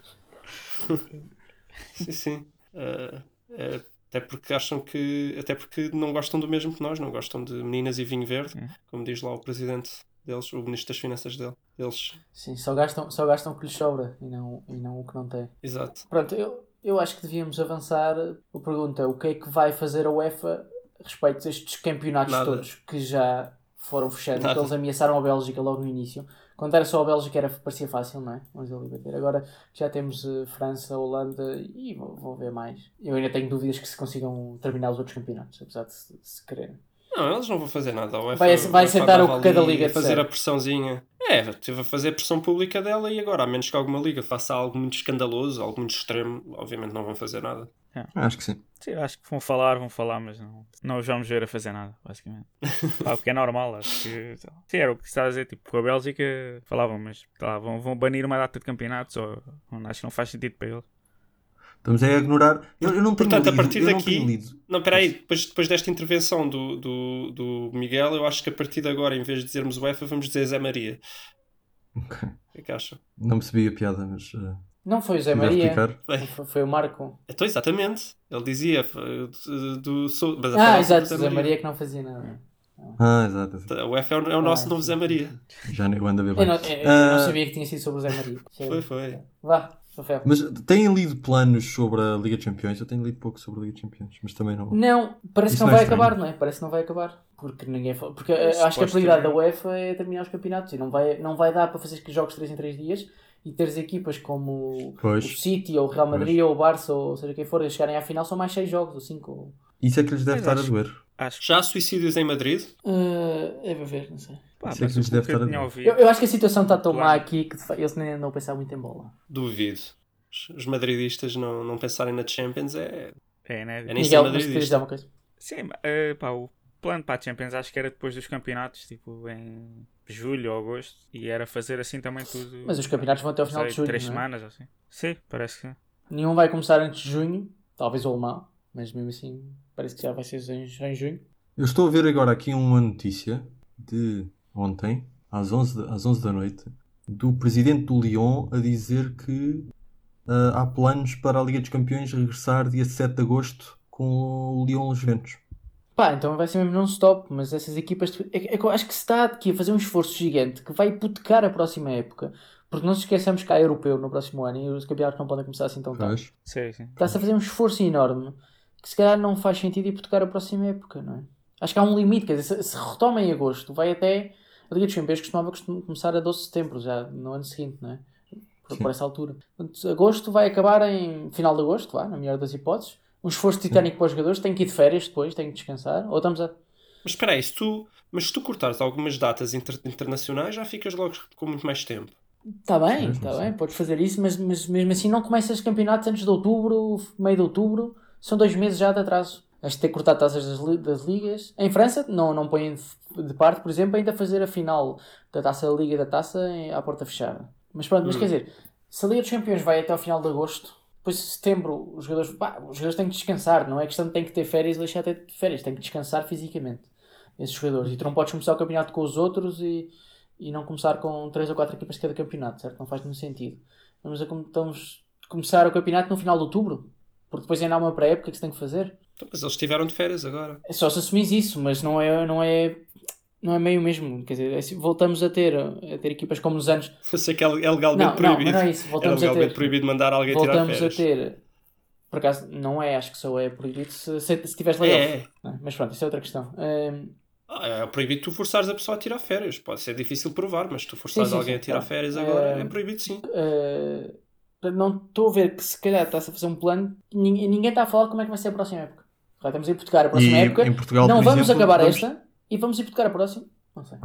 sim, sim. Eh, eh, até porque acham que. Até porque não gostam do mesmo que nós, não gostam de meninas e vinho verde, Hum. como diz lá o presidente deles, o ministro das finanças dele. Deles. Sim, só gastam, só gastam o que lhes sobra e não, e não o que não têm. Exato. Pronto, eu, eu acho que devíamos avançar. A pergunta é o que é que vai fazer a UEFA a respeito destes campeonatos Nada. todos que já foram fechando, Nada. que eles ameaçaram a Bélgica logo no início. Quando era só a Bélgica era, parecia fácil, não é? Vamos ali bater. Agora já temos eh, França, Holanda e vão, vão ver mais. Eu ainda tenho dúvidas que se consigam terminar os outros campeonatos, apesar de se, de se quererem. Não, eles não vão fazer nada. Vai- vai UEFA sentar o que cada liga a fazer disser. a pressãozinha. É, teve a fazer a pressão pública dela e agora, a menos que alguma liga faça algo muito escandaloso, algo muito extremo, obviamente não vão fazer nada. Acho que sim. Sim, acho que vão falar, vão falar, mas não, não os vamos ver a fazer nada, basicamente. Pá, o que é normal, acho que. Sim, era o que estava a dizer, tipo, com a Bélgica falavam, mas lá, vão, vão banir uma data de campeonatos, ou acho que não faz sentido para eles. Estamos a ignorar. Eu, eu não tenho Portanto, a lido, partir eu não daqui- lido. Não, peraí, depois, depois desta intervenção do, do, do Miguel, eu acho que a partir de agora, em vez de dizermos UEFA, vamos dizer Zé Maria. Ok. O que é que acham? Não percebi a piada, mas uh, Não foi o Zé Maria, foi, foi o Marco. então, exatamente. Ele dizia eh, do, do, sou- Ah, exato, Zé Maria que não fazia nada. Ah, exato. exato. A UEFA é o, é o nosso Ah, novo. Zé Maria. Já nem eu ando a ver Eu bem. não, eu- eu Ah, não sabia que tinha sido sobre o Zé Maria. Foi, foi. Vá, Rafael. Mas têm lido planos sobre a Liga de Campeões? Eu tenho lido pouco sobre a Liga de Campeões, mas também não. Não, parece Isso que não não é vai estranho. acabar, não é? Parece que não vai acabar. Porque ninguém fala. Porque eh, acho que a prioridade da UEFA é terminar os campeonatos e não vai, não vai dar para fazer jogos 3 em 3 dias e teres equipas como Pois. o City ou o Real Madrid ou o Barça ou seja quem for, a chegarem à final são mais 6 jogos ou 5. Isso é que lhes deve estar a doer. Acho. Já há suicídios em Madrid? Uh, é para ver, não sei. Pá, Isso é que o deve estar a ouvido. Eu, eu acho que a situação está tão Claro. má aqui que eles nem andam a pensar muito em bola. Duvido. Os- madridistas não, não pensarem na Champions é. É, né? É nem Miguel, mas uma coisa? Sim, eh, pá, o plano para a Champions acho que era depois dos campeonatos, tipo em julho ou agosto, e era fazer assim também tudo. Mas os campeonatos vão até ao não final sei, de julho. três não é? semanas ou assim. Sim, parece que sim. Nenhum vai começar antes de junho, talvez o alemão, mas mesmo assim parece que já vai ser em, em junho. Eu estou a ver agora aqui uma notícia de ontem, às 11, da- às 11 da noite, do presidente do Lyon a dizer que ah, há planos para a Liga dos Campeões regressar dia 7 de agosto com o Lyon Juventus. Pá, então vai ser mesmo non-stop, mas essas equipas. É, que- é acho que se está aqui a fazer um esforço gigante que vai hipotecar a próxima época. Porque não se esqueçamos que há europeu no próximo ano e os campeonatos não podem começar assim tão tarde. Pois. Sim, sim. Está-se a fazer um esforço enorme que se calhar não faz sentido hipotecar a próxima época, não é? Acho que há um limite, quer dizer, se, se retoma em agosto, vai até. A Liga dos Campeões costumava costum- começar a 12 de setembro, já no ano seguinte, não é? Por, por essa altura. Portanto, agosto vai acabar em final de agosto, vá, na melhor das hipóteses. Um esforço titánico para os jogadores, têm que ir de férias depois, têm que descansar, ou estamos a. Mas espera aí, se tu, mas se tu cortares algumas datas inter- internacionais, já ficas logo com muito mais tempo. Está Tá bem, está bem, podes fazer isso, mas, mas mesmo assim não começas campeonatos antes de outubro, meio de outubro, são dois meses já de atraso. Has de ter cortado taças das, li- das ligas. Em França, não, não põem de, parte, por exemplo, ainda fazer a final da taça da liga e da taça à porta fechada. Mas pronto, mas Hum. quer dizer, se a Liga dos Campeões vai até ao final de agosto, depois de setembro os jogadores, pá, os jogadores têm que descansar, não é questão de têm que ter férias e deixar de ter férias, têm que descansar fisicamente, esses jogadores. E tu não podes começar o campeonato com os outros e, e não começar com 3 ou 4 equipas de cada campeonato, certo? Não faz nenhum sentido. Vamos a começar o campeonato no final de outubro, porque depois ainda há uma pré-época que se tem que fazer. Então, mas eles estiveram de férias agora. É só se assumires isso, mas não é, não é, não é meio mesmo. Quer dizer, é voltamos a ter, a ter equipas como nos anos. Eu sei que é é legalmente Não, não, proibido. mas não é isso. é Voltamos a legalmente ter. proibido mandar alguém tirar Voltamos a férias. ter. Por acaso, não é, acho que só é proibido se, se, se tiveres layoff. É, é. Não, Mas pronto, isso é outra questão. Ah, É proibido tu forçares a pessoa a tirar férias. Pode ser difícil provar, mas tu forçares Sim, sim, alguém sim, a tirar tá. férias agora é proibido sim. Uh, portanto, não estou a ver que se calhar está-se a fazer um plano e ninguém, ninguém está a falar como é que vai ser a próxima época. Já estamos a hipotecar a próxima E época. em Portugal, não vamos exemplo, acabar vamos- esta e vamos hipotecar a próxima. Não sei.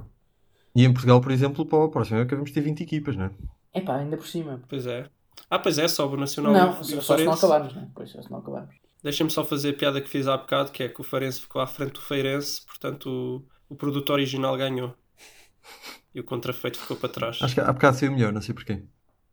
E em Portugal, por exemplo, para a próxima época vamos ter 20 equipas, não é? Epá, ainda por cima. Pois é. Ah, pois é, sobe o Nacional não, o só, só se não acabarmos, não é? Pois, só se não acabarmos. Deixa-me só fazer a piada que fiz há bocado, que é que o Farense ficou à frente do Feirense, portanto o, o produto original ganhou. E o contrafeito ficou para trás. Acho que há bocado saiu melhor, não sei porquê.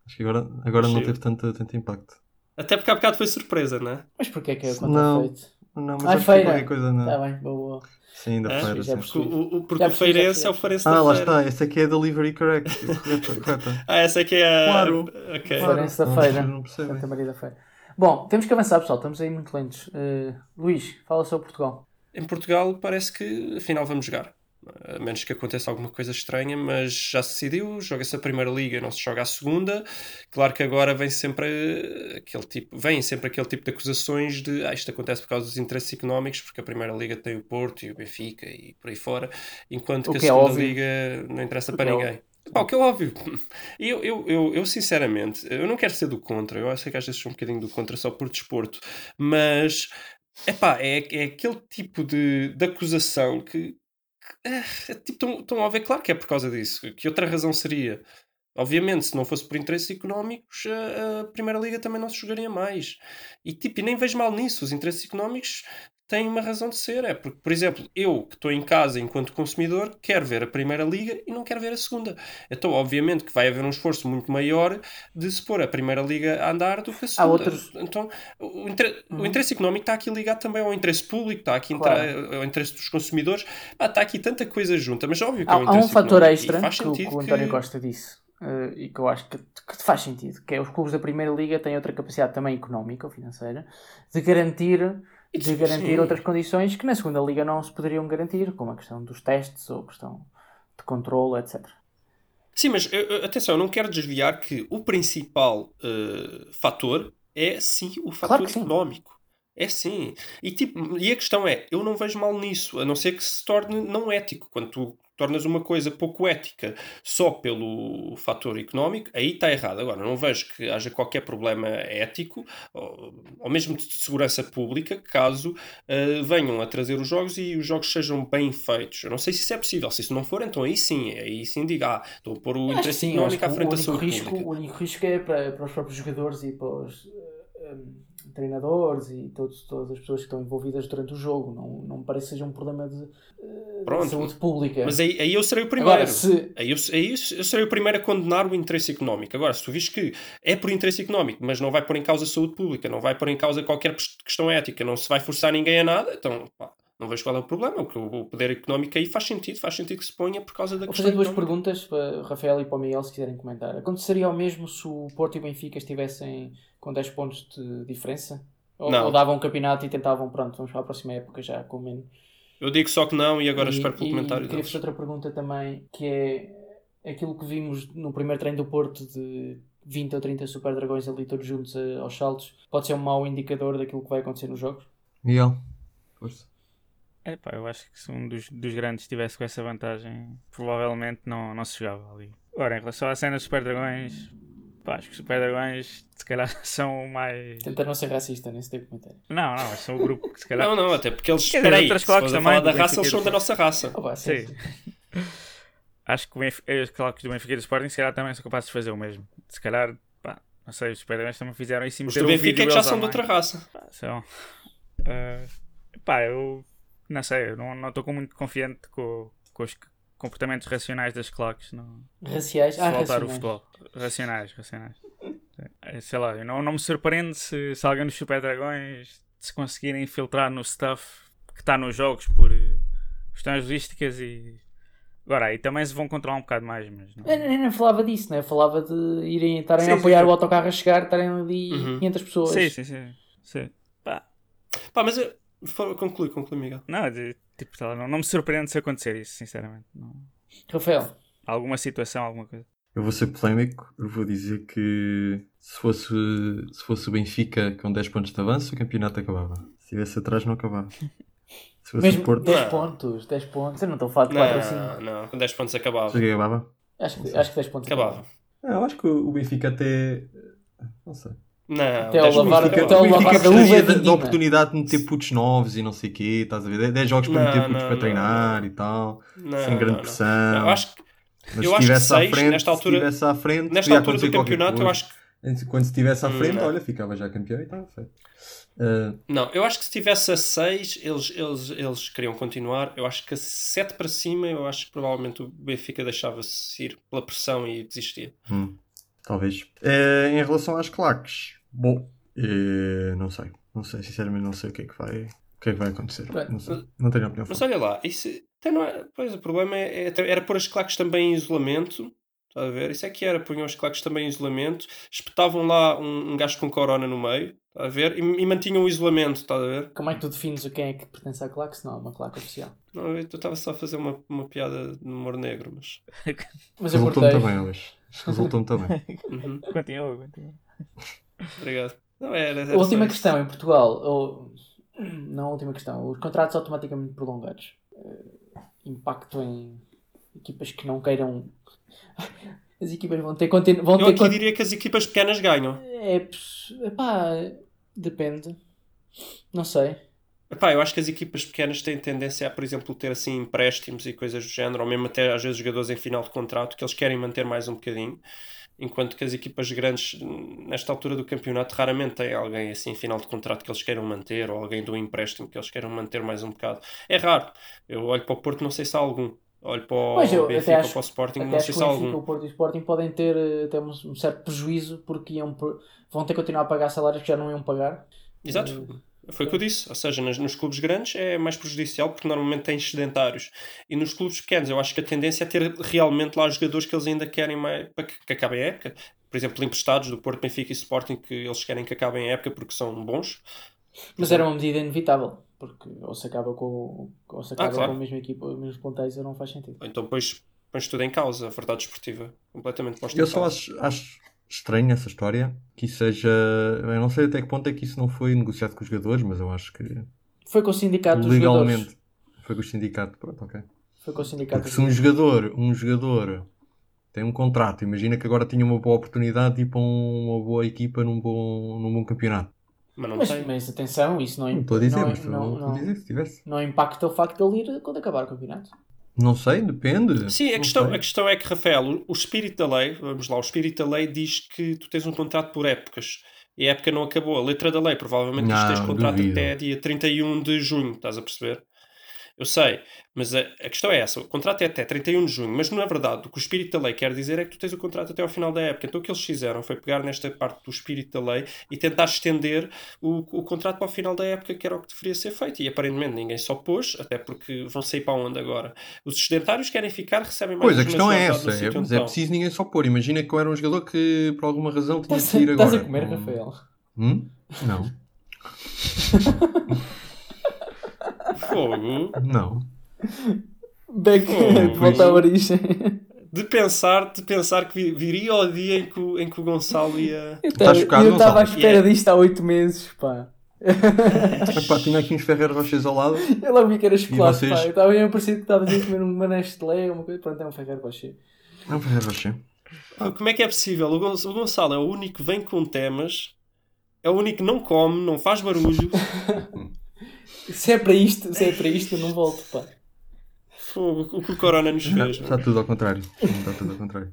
Acho que agora, agora não teve tanto, tanto impacto. Até porque há bocado foi surpresa, não é? Mas porquê é que é o Não. contrafeito? Não, mas Ah, acho que foi feira. qualquer coisa na... Está bem, boa. Sim, da É? feira. Já sim. Porque, o, o- porque o Feirense é o Feirense Ah, da lá feira. está. Essa aqui é a delivery correct. correta, correta. Ah, essa aqui é a... Claro. Ok. Farense da feira. não percebem. Santa Maria da Feira. Bom, temos que avançar, pessoal. Estamos aí muito lentos. Uh, Luís, fala sobre Portugal. Em Portugal parece que afinal vamos jogar. A menos que aconteça alguma coisa estranha, mas já se decidiu, joga-se a primeira liga, não se joga a segunda. Claro que agora vem sempre aquele tipo, vem sempre aquele tipo de acusações de ah, isto acontece por causa dos interesses económicos, porque a primeira liga tem o Porto e o Benfica e por aí fora, enquanto O que a que é segunda óbvio. liga não interessa para que é ninguém. Pá, o que é óbvio. Eu, eu, eu, eu, sinceramente, eu não quero ser do contra, eu sei que às vezes sou um bocadinho do contra só por desporto, mas epá, é, é aquele tipo de, de acusação que, que, é, é tipo tão, tão óbvio, claro que é por causa disso. Que outra razão seria? Obviamente, se não fosse por interesses económicos, a, a Primeira Liga também não se jogaria mais. E tipo, e nem vejo mal nisso. Os interesses económicos têm uma razão de ser. É porque, por exemplo, eu que estou em casa enquanto consumidor, quero ver a Primeira Liga e não quero ver a Segunda. Então, obviamente, que vai haver um esforço muito maior de se pôr a Primeira Liga a andar do que a Segunda. outros- Então, o, inter- Uhum. o interesse económico está aqui ligado também ao interesse público, está aqui Claro. ao interesse dos consumidores. Ah, está aqui tanta coisa junta, mas óbvio que Há, é há um fator extra que, que o António que- Costa disse eh, e que eu acho que, que faz sentido, que é os clubes da Primeira Liga têm outra capacidade também económica ou financeira de garantir, de Sim. garantir outras condições que na Segunda Liga não se poderiam garantir, como a questão dos testes ou a questão de controle, etc. Sim, mas atenção, eu não quero desviar que o principal eh, fator é sim o fator Claro sim. económico. É sim. E, tipo, e a questão é, eu não vejo mal nisso, a não ser que se torne não ético. Quando tu tornas uma coisa pouco ética só pelo fator económico, aí está errado. Agora, não vejo que haja qualquer problema ético ou, ou mesmo de segurança pública caso eh, venham a trazer os jogos e os jogos sejam bem feitos. Eu não sei se isso é possível. Se isso não for, então aí sim, aí sim diga, ah, estou a pôr o acho interesse sim, económico à frente o da único, saúde risco, pública. o único risco é para, para os próprios jogadores e para os eh, em, treinadores e todos, todas as pessoas que estão envolvidas durante o jogo. Não, não me parece que seja um problema de, eh, de Pronto. saúde pública. Mas aí, aí eu serei o primeiro. Agora, se, Aí eu, aí eu serei o primeiro a condenar o interesse económico. Agora, se tu vês que é por interesse económico, mas não vai pôr em causa a saúde pública, não vai pôr em causa qualquer questão ética, não se vai forçar ninguém a nada, então pá, não vejo qual é o problema. Porque o poder económico aí faz sentido, faz sentido que se ponha por causa da Vou questão fazer duas económica. perguntas para o Rafael e para o Miguel se quiserem comentar. Aconteceria o mesmo se o Porto e o Benfica estivessem com 10 pontos de diferença? Ou, Não. ou davam um campeonato e tentavam, pronto, vamos para a próxima época já com menos? Eu digo só que não e agora E- espero pelo e comentário Queria fazer outra pergunta também, que é aquilo que vimos no primeiro treino do Porto de 20 ou 30 Super Dragões ali todos juntos a- aos saltos, pode ser um mau indicador daquilo que vai acontecer nos jogos? Miguel, força. É pá, eu acho que se um dos, dos grandes estivesse com essa vantagem, provavelmente não, não se jogava ali. Ora, em relação à cena dos Super Dragões, Pá, acho que os Super Dragões se calhar são mais. Tenta não ser racista nesse teu comentário. Não, não, são o grupo que se calhar. Não, não, até porque eles. Espera aí, outras se a também, falar da do raça, eles são da do- nossa raça. Oh, pá, sim, Sim. Acho que os claques do Benfica e do Sporting se calhar também são capazes de fazer o mesmo. Se calhar, pá, não sei, os Super Dragões também fizeram isso e Os meteram do o Benfica vídeo é que já são de outra raça. Pá, são. Ah, pá, eu não sei, eu não não estou muito confiante com, com os comportamentos racionais das claques. Não, Raciais. se Ah, voltar o racionais. futebol. Racionais, racionais. É, Sei lá, eu não, não me surpreende se, se alguém dos Super Dragões se conseguirem infiltrar no stuff que está nos jogos por questões logísticas e. Agora, aí também se vão controlar um bocado mais, mas não. Eu nem falava disso, né? Eu falava de irem estarem Sim, a sim, apoiar sim. o autocarro a chegar, estarem ali Uhum. 500 pessoas. Sim, sim, sim. sim. Pá, Pá, mas eu... conclui, conclui, Miguel. não, de- tipo, lá, não, não me surpreende se acontecer isso, sinceramente. Não. Rafael, Alguma situação, alguma coisa. Eu vou ser polémico, eu vou dizer que se fosse, se fosse o Benfica com 10 pontos de avanço, o campeonato acabava. Se estivesse atrás, não acabava. Se fosse mesmo o Porto, 10 Não. pontos, 10 pontos. Eu não estou a falar de 4 ou 5. Não, não, com 10 pontos acabava. joguei acabava. Acho que, acho que 10 pontos. Acabava. Ah, eu acho que o Benfica até. Não sei. Não, Até ao 10 pontos lavar- até o lavar da gostaria uva da, da oportunidade de meter putos novos e não sei o quê, estás a ver? 10 jogos para Não, meter putos não, para não, treinar não. e tal, Não, sem grande pressão. Não, eu acho que Mas eu se estivesse à frente, nesta altura- se estivesse à frente, nesta altura do campeonato, eu acho que Quando estivesse à frente, não. olha, ficava já campeão e estava feito. Ah, Não, eu acho que se tivesse a 6, eles, eles, eles queriam continuar. Eu acho que a 7 para cima, eu acho que provavelmente o Benfica deixava-se ir pela pressão e desistia. Hum, talvez. Eh, em relação às claques, bom, eh, não sei. Não sei, sinceramente não sei o que é que vai, o que é que vai acontecer. Pronto. Não, sei. não tenho opinião. Mas forte. olha lá, isso até não é, pois o problema é, é- era pôr as claques também em isolamento. Está a ver? Isso é que era, punham as claques também em isolamento, espetavam lá um, um gajo com corona no meio, está a ver? E, e mantinham o isolamento, está a ver? Como é que tu defines o quem é que pertence à claque se não é uma claque oficial? Não, eu estava só a fazer uma, uma piada de humor negro, mas. Mas eu Resultou-me também hoje. Resultou-me também. Uhum, Continua, continua. Obrigado. Não, era, era última questão em Portugal, ou não a última questão, os contratos automaticamente prolongados. eh, impacto em equipas que não queiram. As equipas vão ter continu... vão Eu ter aqui con- diria que as equipas pequenas ganham. É, epá, depende. Não sei. Epá, eu acho que as equipas pequenas têm tendência a, por exemplo, ter assim empréstimos e coisas do género, ou mesmo até às vezes jogadores em final de contrato que eles querem manter mais um bocadinho, enquanto que as equipas grandes, nesta altura do campeonato, raramente têm alguém assim em final de contrato que eles queiram manter, ou alguém do empréstimo que eles queiram manter mais um bocado. É raro. Eu olho para o Porto, não sei se há algum. Olho para o eu até Benfica ou acho- para o Sporting, não sei se há algum. o Porto e o Sporting podem ter eh, até um, certo prejuízo porque iam, vão ter que continuar a pagar salários que já não iam pagar. Exato. Foi o que eu disse. Ou seja, nas- nos clubes grandes é mais prejudicial porque normalmente têm sedentários. E nos clubes pequenos eu acho que a tendência é ter realmente lá jogadores que eles ainda querem mais para que, que acabem a época. Por exemplo, emprestados do Porto, Benfica e Sporting que eles querem que acabem a época porque são bons. Mas era uma medida inevitável, porque ou se acaba com, ou se acaba Ah, claro. com a mesma equipa, os mesmos pontéis, não faz sentido. Então depois pões tudo em causa, a verdade esportiva. Completamente posta Eu em só causa. acho, acho estranho essa história. Que isso seja. Eu não sei até que ponto é que isso não foi negociado com os jogadores, mas eu acho que Foi com o sindicato dos jogadores. legalmente foi com o sindicato. Pronto, ok. Foi com o sindicato Porque se um jogador, um jogador tem um contrato, imagina que agora tinha uma boa oportunidade de ir para um- uma boa equipa num bom, num bom campeonato. Mas não Mas, tem. mas atenção, isso não, Não estou a dizer, não, não, não, dizer se tivesse. não impacta o facto de ele ir quando acabar o campeonato. Não sei, depende. Sim, a Não questão, a questão é que, Rafael, o, espírito da lei, vamos lá, o espírito da lei diz que tu tens um contrato por épocas. E a época não acabou. A letra da lei provavelmente diz que tens Não, contrato duvido. até dia 31 de junho, estás a perceber? Eu sei, mas a, a questão é essa: o contrato é até 31 de junho, mas na verdade o que o espírito da lei quer dizer é que tu tens o contrato até ao final da época. Então o que eles fizeram foi pegar nesta parte do espírito da lei e tentar estender o, o contrato para o final da época, que era o que deveria ser feito. E aparentemente ninguém se opôs, até porque vão sair para onde agora? Os sedentários querem ficar, recebem mais Pois, a questão é essa. É, mas é preciso ninguém só pôr. Imagina que eu era um jogador que por alguma razão tinha Estás de ir a, agora. estás a comer, Hum, Rafael? Hum? Não. Fogo. Não. Back, Oh, volta à origem. De pensar, de pensar que vi- viria o dia em que, o- em que o Gonçalo ia. Eu Estás chocado, eu estava à Gonçalo? espera Yeah. disto há 8 meses, pá. Epá, tinha aqui uns Ferreiros Rochers ao lado. Eu logo vi que era chocolate, vocês? pá. Eu estava a parecer que estavas a comer uma Nestlé ou uma coisa. Pronto, é um Ferreiro Rocher. É um Ferreiro Rocher. Pá, Como é que é possível? O Gonçalo é o único que vem com temas, é o único que não come, não faz barulho. Se é para isto, se é para isto, eu não volto, pá. Fogo, o que o Corona nos fez. está tudo ao contrário. Está tudo ao contrário.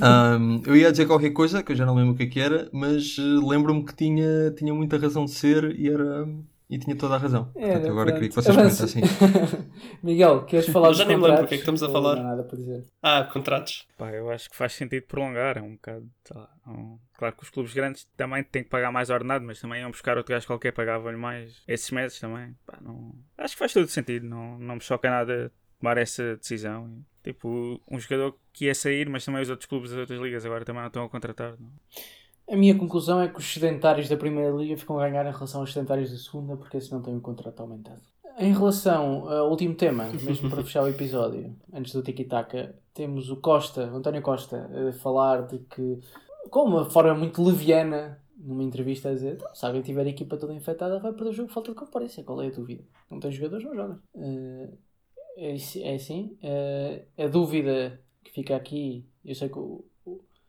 Ahm, eu ia dizer qualquer coisa que eu já não lembro o que é que era, mas eh, lembro-me que tinha, tinha muita razão de ser e era e tinha toda a razão. Portanto, eu agora queria que vocês comentassem. Miguel, queres falar Eu dos já nem me lembro o que é que estamos a falar. Não há nada para dizer. Ah, contratos. Pá, eu acho que faz sentido prolongar. É um bocado. lá, um- Claro que os clubes grandes também têm que pagar mais ordenado, mas também iam buscar outro gajo qualquer, pagavam-lhe mais esses meses também. Pá, não... Acho que faz todo sentido. Não, não me choca nada tomar essa decisão. Tipo, um jogador que ia sair, mas também os outros clubes das outras ligas agora também não estão a contratar. Não? A minha conclusão é que os sedentários da Primeira Liga ficam a ganhar em relação aos sedentários da Segunda, porque esse não tem o contrato aumentado. Em relação ao último tema, mesmo para fechar o episódio, antes do Tiki-Taka, temos o Costa, o António Costa, a falar de que, com uma forma muito leviana, numa entrevista a dizer, "Então, se alguém tiver a equipa toda infectada, vai perder o jogo falta de comparência. Qual é a dúvida? Não tem jogadores, não joga. Eh, é, assim- é assim. Eh, a dúvida que fica aqui, eu sei que o-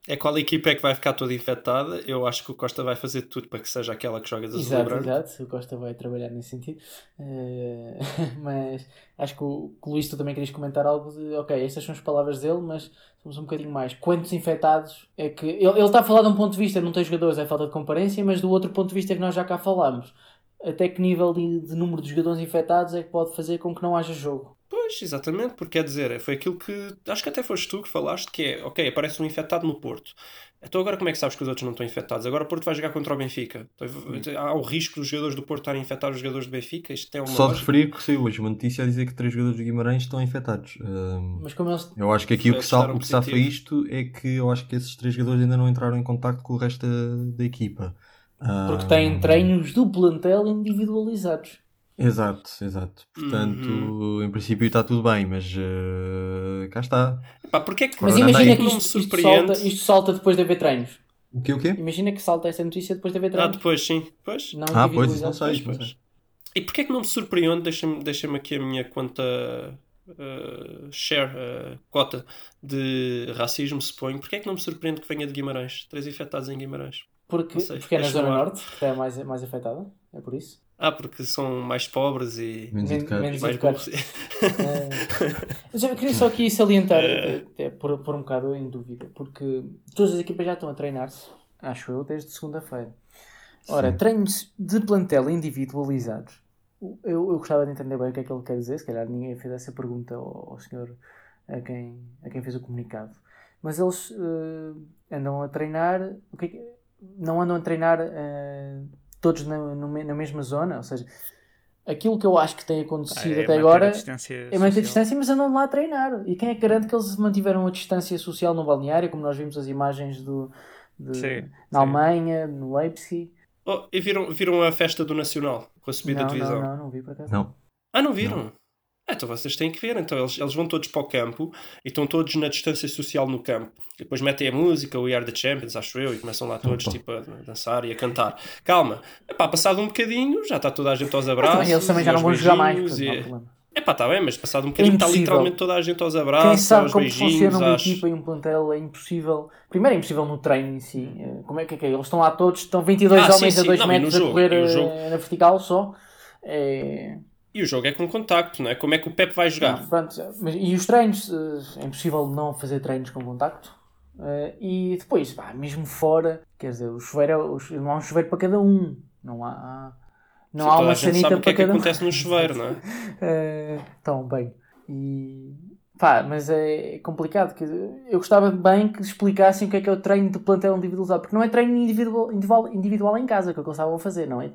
É qual equipa é que vai ficar toda infectada. Eu acho que o Costa vai fazer tudo para que seja aquela que joga de azul Exato, exato. O Costa vai trabalhar nesse sentido. Eh, mas acho que o, que o Luís, tu também querias comentar algo de, ok, estas são as palavras dele, mas somos um bocadinho mais. Quantos infectados é que. Ele, ele está a falar de um ponto de vista, não tem jogadores, é falta de comparência, mas do outro ponto de vista que nós já cá falámos. Até que nível de, de número de jogadores infectados é que pode fazer com que não haja jogo? Pois, exatamente, porque quer dizer, foi aquilo que acho que até foste tu que falaste, que é, ok, aparece um infectado no Porto. Então agora como é que sabes que os outros não estão infectados? Agora o Porto vai jogar contra o Benfica. Então, há o risco dos jogadores do Porto estarem infectados os jogadores do Benfica? Isto tem alguma Só referir que saiu hoje uma notícia a dizer que três jogadores do Guimarães estão infectados. Ahm, Mas como eles. eu acho que aqui o que, sal, o que safa isto é que eu acho que esses três jogadores ainda não entraram em contacto com o resto da, da equipa. Porque Ahm, têm treinos do plantel individualizados. Exato, exato. Portanto, Uhum. em princípio está tudo bem, mas eh, cá está. Pá, porque é que Mas imagina que isto, isto, surpreende? salta, isto salta depois de haver treinos. O quê, o quê? Imagina que salta essa notícia depois de haver Ah, treinos. depois sim. Pois. Não Ah, pois, isso não sei. Pois, não pois. E porquê é que não me surpreende? Deixa-me deixa aqui a minha conta uh, share, uh, cota de racismo, suponho. Porquê é que não me surpreende que venha de Guimarães? Três infectados em Guimarães. Porque, sei, porque é na Zona. Norte, que é mais, mais afetada. É por isso. Ah, porque são mais pobres e Menos Men- educados. menos mais educados. É. Mas eu queria só aqui salientar, até por, por um bocado em dúvida, porque todas as equipas já estão a treinar-se, acho eu, desde segunda-feira. Ora, Sim. treinos de plantel individualizados. Eu, eu gostava de entender bem o que é que ele quer dizer, se calhar ninguém fez essa pergunta ao, ao senhor a quem, a quem fez o comunicado. Mas eles eh, andam a treinar, o que é que- não andam a treinar eh, todos na, na mesma zona, ou seja, aquilo que eu acho que tem acontecido é até agora é manter a distância, mas andam lá a treinar. E quem é que garante que eles mantiveram a distância social no balneário, como nós vimos as imagens do, de- Sim, na sim. Alemanha, no Leipzig? Oh, e viram, viram a festa do Nacional com a subida Não, de divisão? não, não, não vi por acaso. Não. Ah, não viram? Ah, então vocês têm que ver. Então eles, eles vão todos para o campo e estão todos na distância social no campo. E depois metem a música, o We Are the Champions, acho eu, e começam lá todos Opa. tipo, a dançar e a cantar. Calma, Epá, passado um bocadinho, já está toda a gente aos Mas abraços. eles também já não vão jogar mais, E... problema. Epá, está bem, mas passado um bocadinho está impossível. literalmente toda a gente aos Quem abraços, sabe aos como funciona uma às... equipa e um plantel é impossível. Primeiro é impossível no treino em si. Eh, Como é que é? que é? Eles estão lá todos, estão 22 Ah, sim, homens a sim. 2 Não, e no metros a jogo, correr e o eh, jogo- na vertical só. É... E o jogo é com contacto, não é? Como é que o Pep vai jogar? Pronto, mas, e os treinos, eh, é impossível não fazer treinos com contacto. Eh, e depois, pá, mesmo fora, quer dizer, o chuveiro, é- não há um chuveiro para cada um. Não há, não Sim, há uma a gente sanita sabe o que para é que cada um. acontece no chuveiro, não é? Eh, Estão bem. E pá, mas é complicado. quer dizer, eu gostava bem que explicassem o que é que é o treino de plantel individualizado, porque não é treino individual, individual, individual em casa que é o que eles estavam a fazer, não é?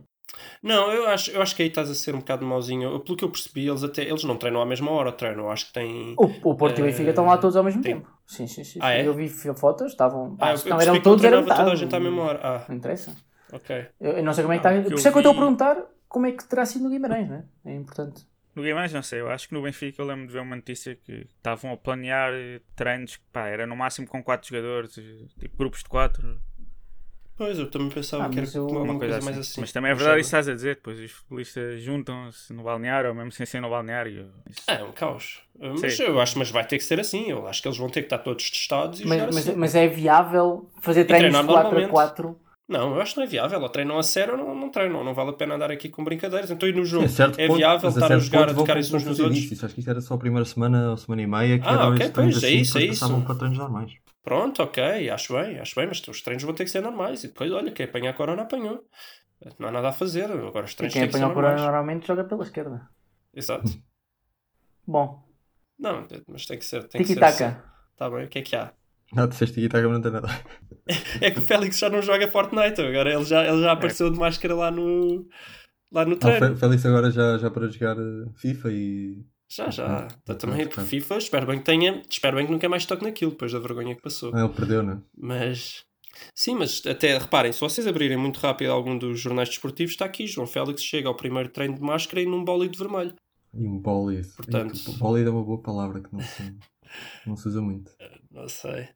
Não, eu acho, eu acho que aí estás a ser um bocado mauzinho. Eu, Pelo que eu percebi, eles até eles não treinam à mesma hora, treinam. Acho que têm. O, o Porto e o Eh, Benfica estão lá todos ao mesmo tem- tempo. Sim, sim, sim. Ah, sim. é? Eu vi fotos, estavam. Ah, eu, se eu não eram que todos, eram toda a gente à mesma hora. Ah, Não interessa. ok. Eu, eu não sei como é que Ah, está. Por isso é que eu estou a perguntar como é que terá sido no Guimarães, não é? É importante. No Guimarães não sei, eu acho que no Benfica eu lembro de ver uma notícia que estavam a planear eh, treinos que pá, era no máximo com 4 jogadores, eh, tipo grupos de 4. Pois, eu também pensava Ah, que era eu- uma, Uma coisa, mais assim. assim. Mas também é verdade isso que estás a dizer. Depois os futbolistas juntam-se no balneário, ou mesmo sem ser no balneário. Isso- É um caos. Mas Sim. eu acho mas vai ter que ser assim. Eu acho que eles vão ter que estar todos testados e Mas, mas, assim. mas é viável fazer treinos treinar de 4 a normalmente. 4 Não, eu acho que não é viável. Ou treinam a sério ou não, não treinam. Não vale a pena andar aqui com brincadeiras. Então, e no jogo? A certo é ponto- viável estar a certo jogar, a tocarem-se uns nos outros? isso. Isso, Acho que isso era só a primeira semana ou semana e meia que Ah, ok, pois, é assim, isso, é depois passavam isso. para treinos normais. Pronto, ok, acho bem, acho bem, mas os treinos vão ter que ser normais. E depois, olha, quem apanhar a corona apanhou. Não há nada a fazer. Agora os E treinos quem têm que ser apanha o corona normais. normalmente joga pela esquerda. Exato. Bom, Não, mas tem que ser. Tem que ser tiki-taka. assim. Tá bem, o que é que há? Ah, disseste guitarra, mas não tem nada. É que o Félix já não joga Fortnite, agora ele já, ele já apareceu de máscara lá no, lá no Ah, o treino. Félix agora já, já para jogar eh, FIFA e. Já, já. Então, também por FIFA, espero bem que tenha, espero bem que nunca mais toque naquilo, depois da vergonha que passou. Ah, ele perdeu, não é? Mas sim, mas até reparem, se vocês abrirem muito rápido algum dos jornais desportivos, está aqui, João Félix chega ao primeiro treino de máscara e num bólido vermelho. E um bólid. Portanto- E, Bólid é uma boa palavra que não se, não se usa muito. Não sei.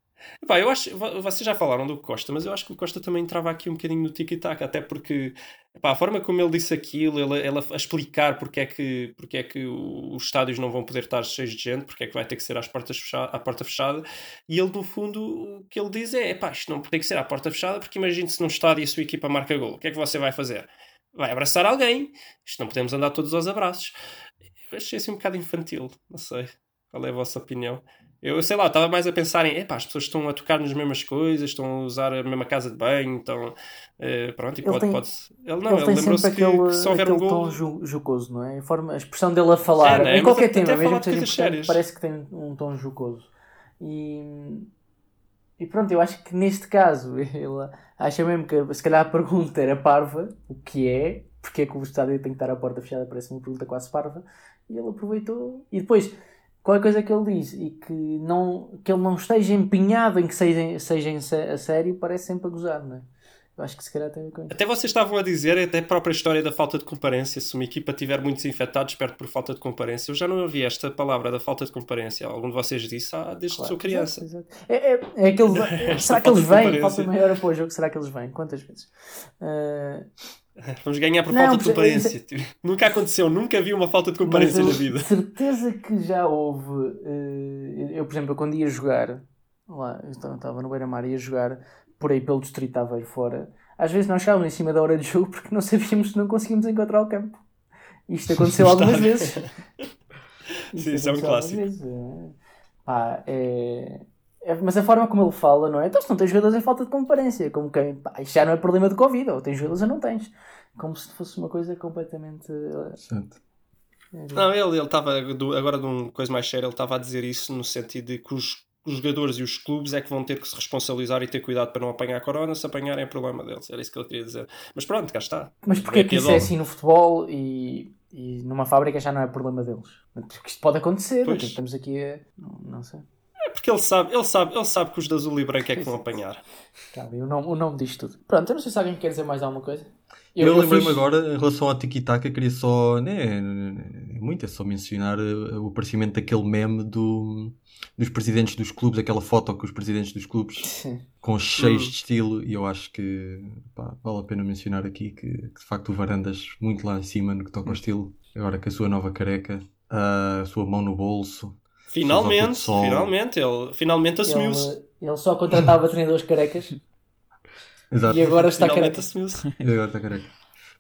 Epá, eu acho, vo- vocês já falaram do Costa, mas eu acho que o Costa também entrava aqui um bocadinho no tic-tac, até porque epá, a forma como ele disse aquilo, ele, ele a explicar porque é, que, porque é que os estádios não vão poder estar cheios de gente, porque é que vai ter que ser às portas fecha à porta fechada, e ele no fundo o que ele diz é: epá, isto não tem que ser à porta fechada, porque imagine-se num estádio a sua equipa marca gol, o que é que você vai fazer? Vai abraçar alguém, isto não podemos andar todos aos abraços. Eu achei assim um bocado infantil, não sei. Qual é a vossa opinião? Eu sei lá, estava mais a pensar em, epá, as pessoas estão a tocar nas mesmas coisas, estão a usar a mesma casa de banho, então eh, pronto, e Ele pode, tem- pode Ele não, ele ele, lembrou-se que, que se houver um gol. tom ju- jocoso, não é? A, forma, a expressão dele a falar, É, em qualquer até tema, mesmo que seja parece que tem um tom jocoso. E, e pronto, eu acho que neste caso, ele acha mesmo que se calhar a pergunta era parva, o que é, porque é que o estádio tem que estar à porta fechada, parece uma pergunta quase parva, e ele aproveitou. E depois, qualquer coisa que ele diz e que, não, que ele não esteja empenhado em que seja, seja a sério, parece sempre a gozar, não é? Eu acho que se calhar tem a. Até vocês estavam a dizer, até a própria história da falta de comparência, se uma equipa tiver muitos infectados, perde por falta de comparência. Eu já não ouvi esta palavra da falta de comparência. Algum de vocês disse, ah, desde que sou criança. Exato, exato. É, é, é aquele, será que eles vêm? Falta maior apoio ao jogo. Será que eles vêm? Quantas vezes? Ah, Vamos ganhar por Não, falta de mas- comparência. Nunca aconteceu, nunca vi uma falta de comparência na vida. certeza que já houve. eh, eu, por exemplo, quando ia jogar, lá, eu estava- estava no Beira-Mar e ia jogar por aí pelo distrito de Aveiro fora. Às vezes nós chegávamos em cima da hora de jogo porque não sabíamos se não conseguíamos encontrar o campo. Isto aconteceu algumas vezes. Sim, isso é um clássico. é. Pá, é- é- Mas a forma como ele fala, não é? Então, se não tens jogadores é falta de comparência. Como quem, pá, isto já não é problema de Covid, ou tens jogadores ou não tens. Como se fosse uma coisa completamente. eh, Certo. Não, ele ele estava, agora de uma coisa mais séria, ele estava a dizer isso no sentido de que os, os jogadores e os clubes é que vão ter que se responsabilizar e ter cuidado para não apanhar a corona, se apanharem é problema deles. Era isso que ele queria dizer. Mas pronto, cá está. Mas porquê É que isso é assim no futebol e, e numa fábrica já não é problema deles? Porque isto pode acontecer, Pois. porque estamos aqui a. Não, não sei. É porque ele sabe, ele sabe, ele sabe que os de azul e branco é que vão apanhar. Ali o nome, o nome disto tudo. Pronto, eu não sei se alguém quer dizer mais alguma coisa. Eu, lembrei-me fiz- agora, em relação ao Tiki-Taka, queria só. Não é, não é muito, é só mencionar eh, o aparecimento daquele meme do, dos presidentes dos clubes, aquela foto com os presidentes dos clubes Sim. com cheios Hum. de estilo, e eu acho que pá, vale a pena mencionar aqui que, que, de facto o Varandas muito lá em cima no que toca ao estilo, agora com a sua nova careca, a sua mão no bolso. Finalmente, finalmente, ele finalmente assumiu-se. Ele, ele só contratava treinadores carecas Exato. e agora está Finalmente careca. assumiu-se. E agora está careca.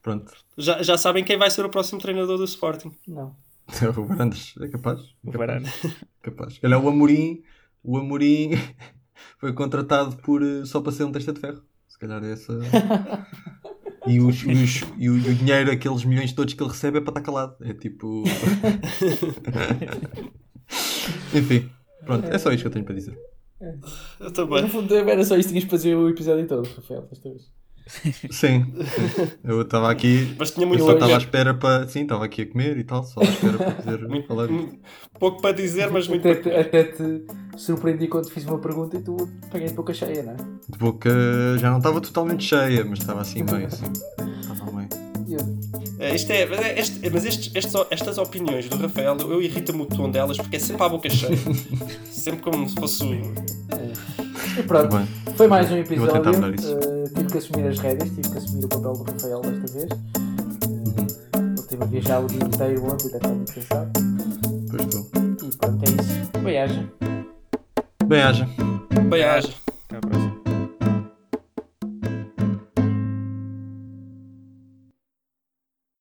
Pronto. Já, já sabem quem vai ser o próximo treinador do Sporting. Não. O Varandas é capaz. O É capaz. Capaz. Se calhar o Amorim, o Amorim foi contratado por, eh, só para ser um testa de ferro. Se calhar é essa. E, os, os- e o, e o dinheiro, aqueles milhões todos que ele recebe é para estar calado. É tipo. Enfim, pronto, é só isto que eu tenho para dizer. Eu No também. fundo era só isto, tinhas para fazer o episódio todo, Rafael, desta vez. Sim, sim. eu estava aqui. Mas tinha Eu muito só a estava à espera para. Sim, estava aqui a comer e tal, só à espera para poder Muito- falar muito- pouco para dizer, mas muito até, até te surpreendi quando te fiz uma pergunta e tu apanhei de boca cheia, não é? De boca já não estava totalmente cheia, mas estava assim meio assim. Estava meio. Eu, É, isto é, mas é- este- mas estes- estes- estas opiniões do Rafael, eu irrita-me o tom delas porque é sempre à boca cheia. sempre como se fosse. o- E pronto, Bem, foi mais um vou tentar episódio. mudar isso. eh, tive que assumir as rédeas, tive que assumir o papel do Rafael desta vez. Eh, Ele teve a viajar o dia inteiro ontem, até estava muito cansado. Pois estou. E pronto, é isso. Bem-aja. Bem, haja. Bem, haja. Até à próxima.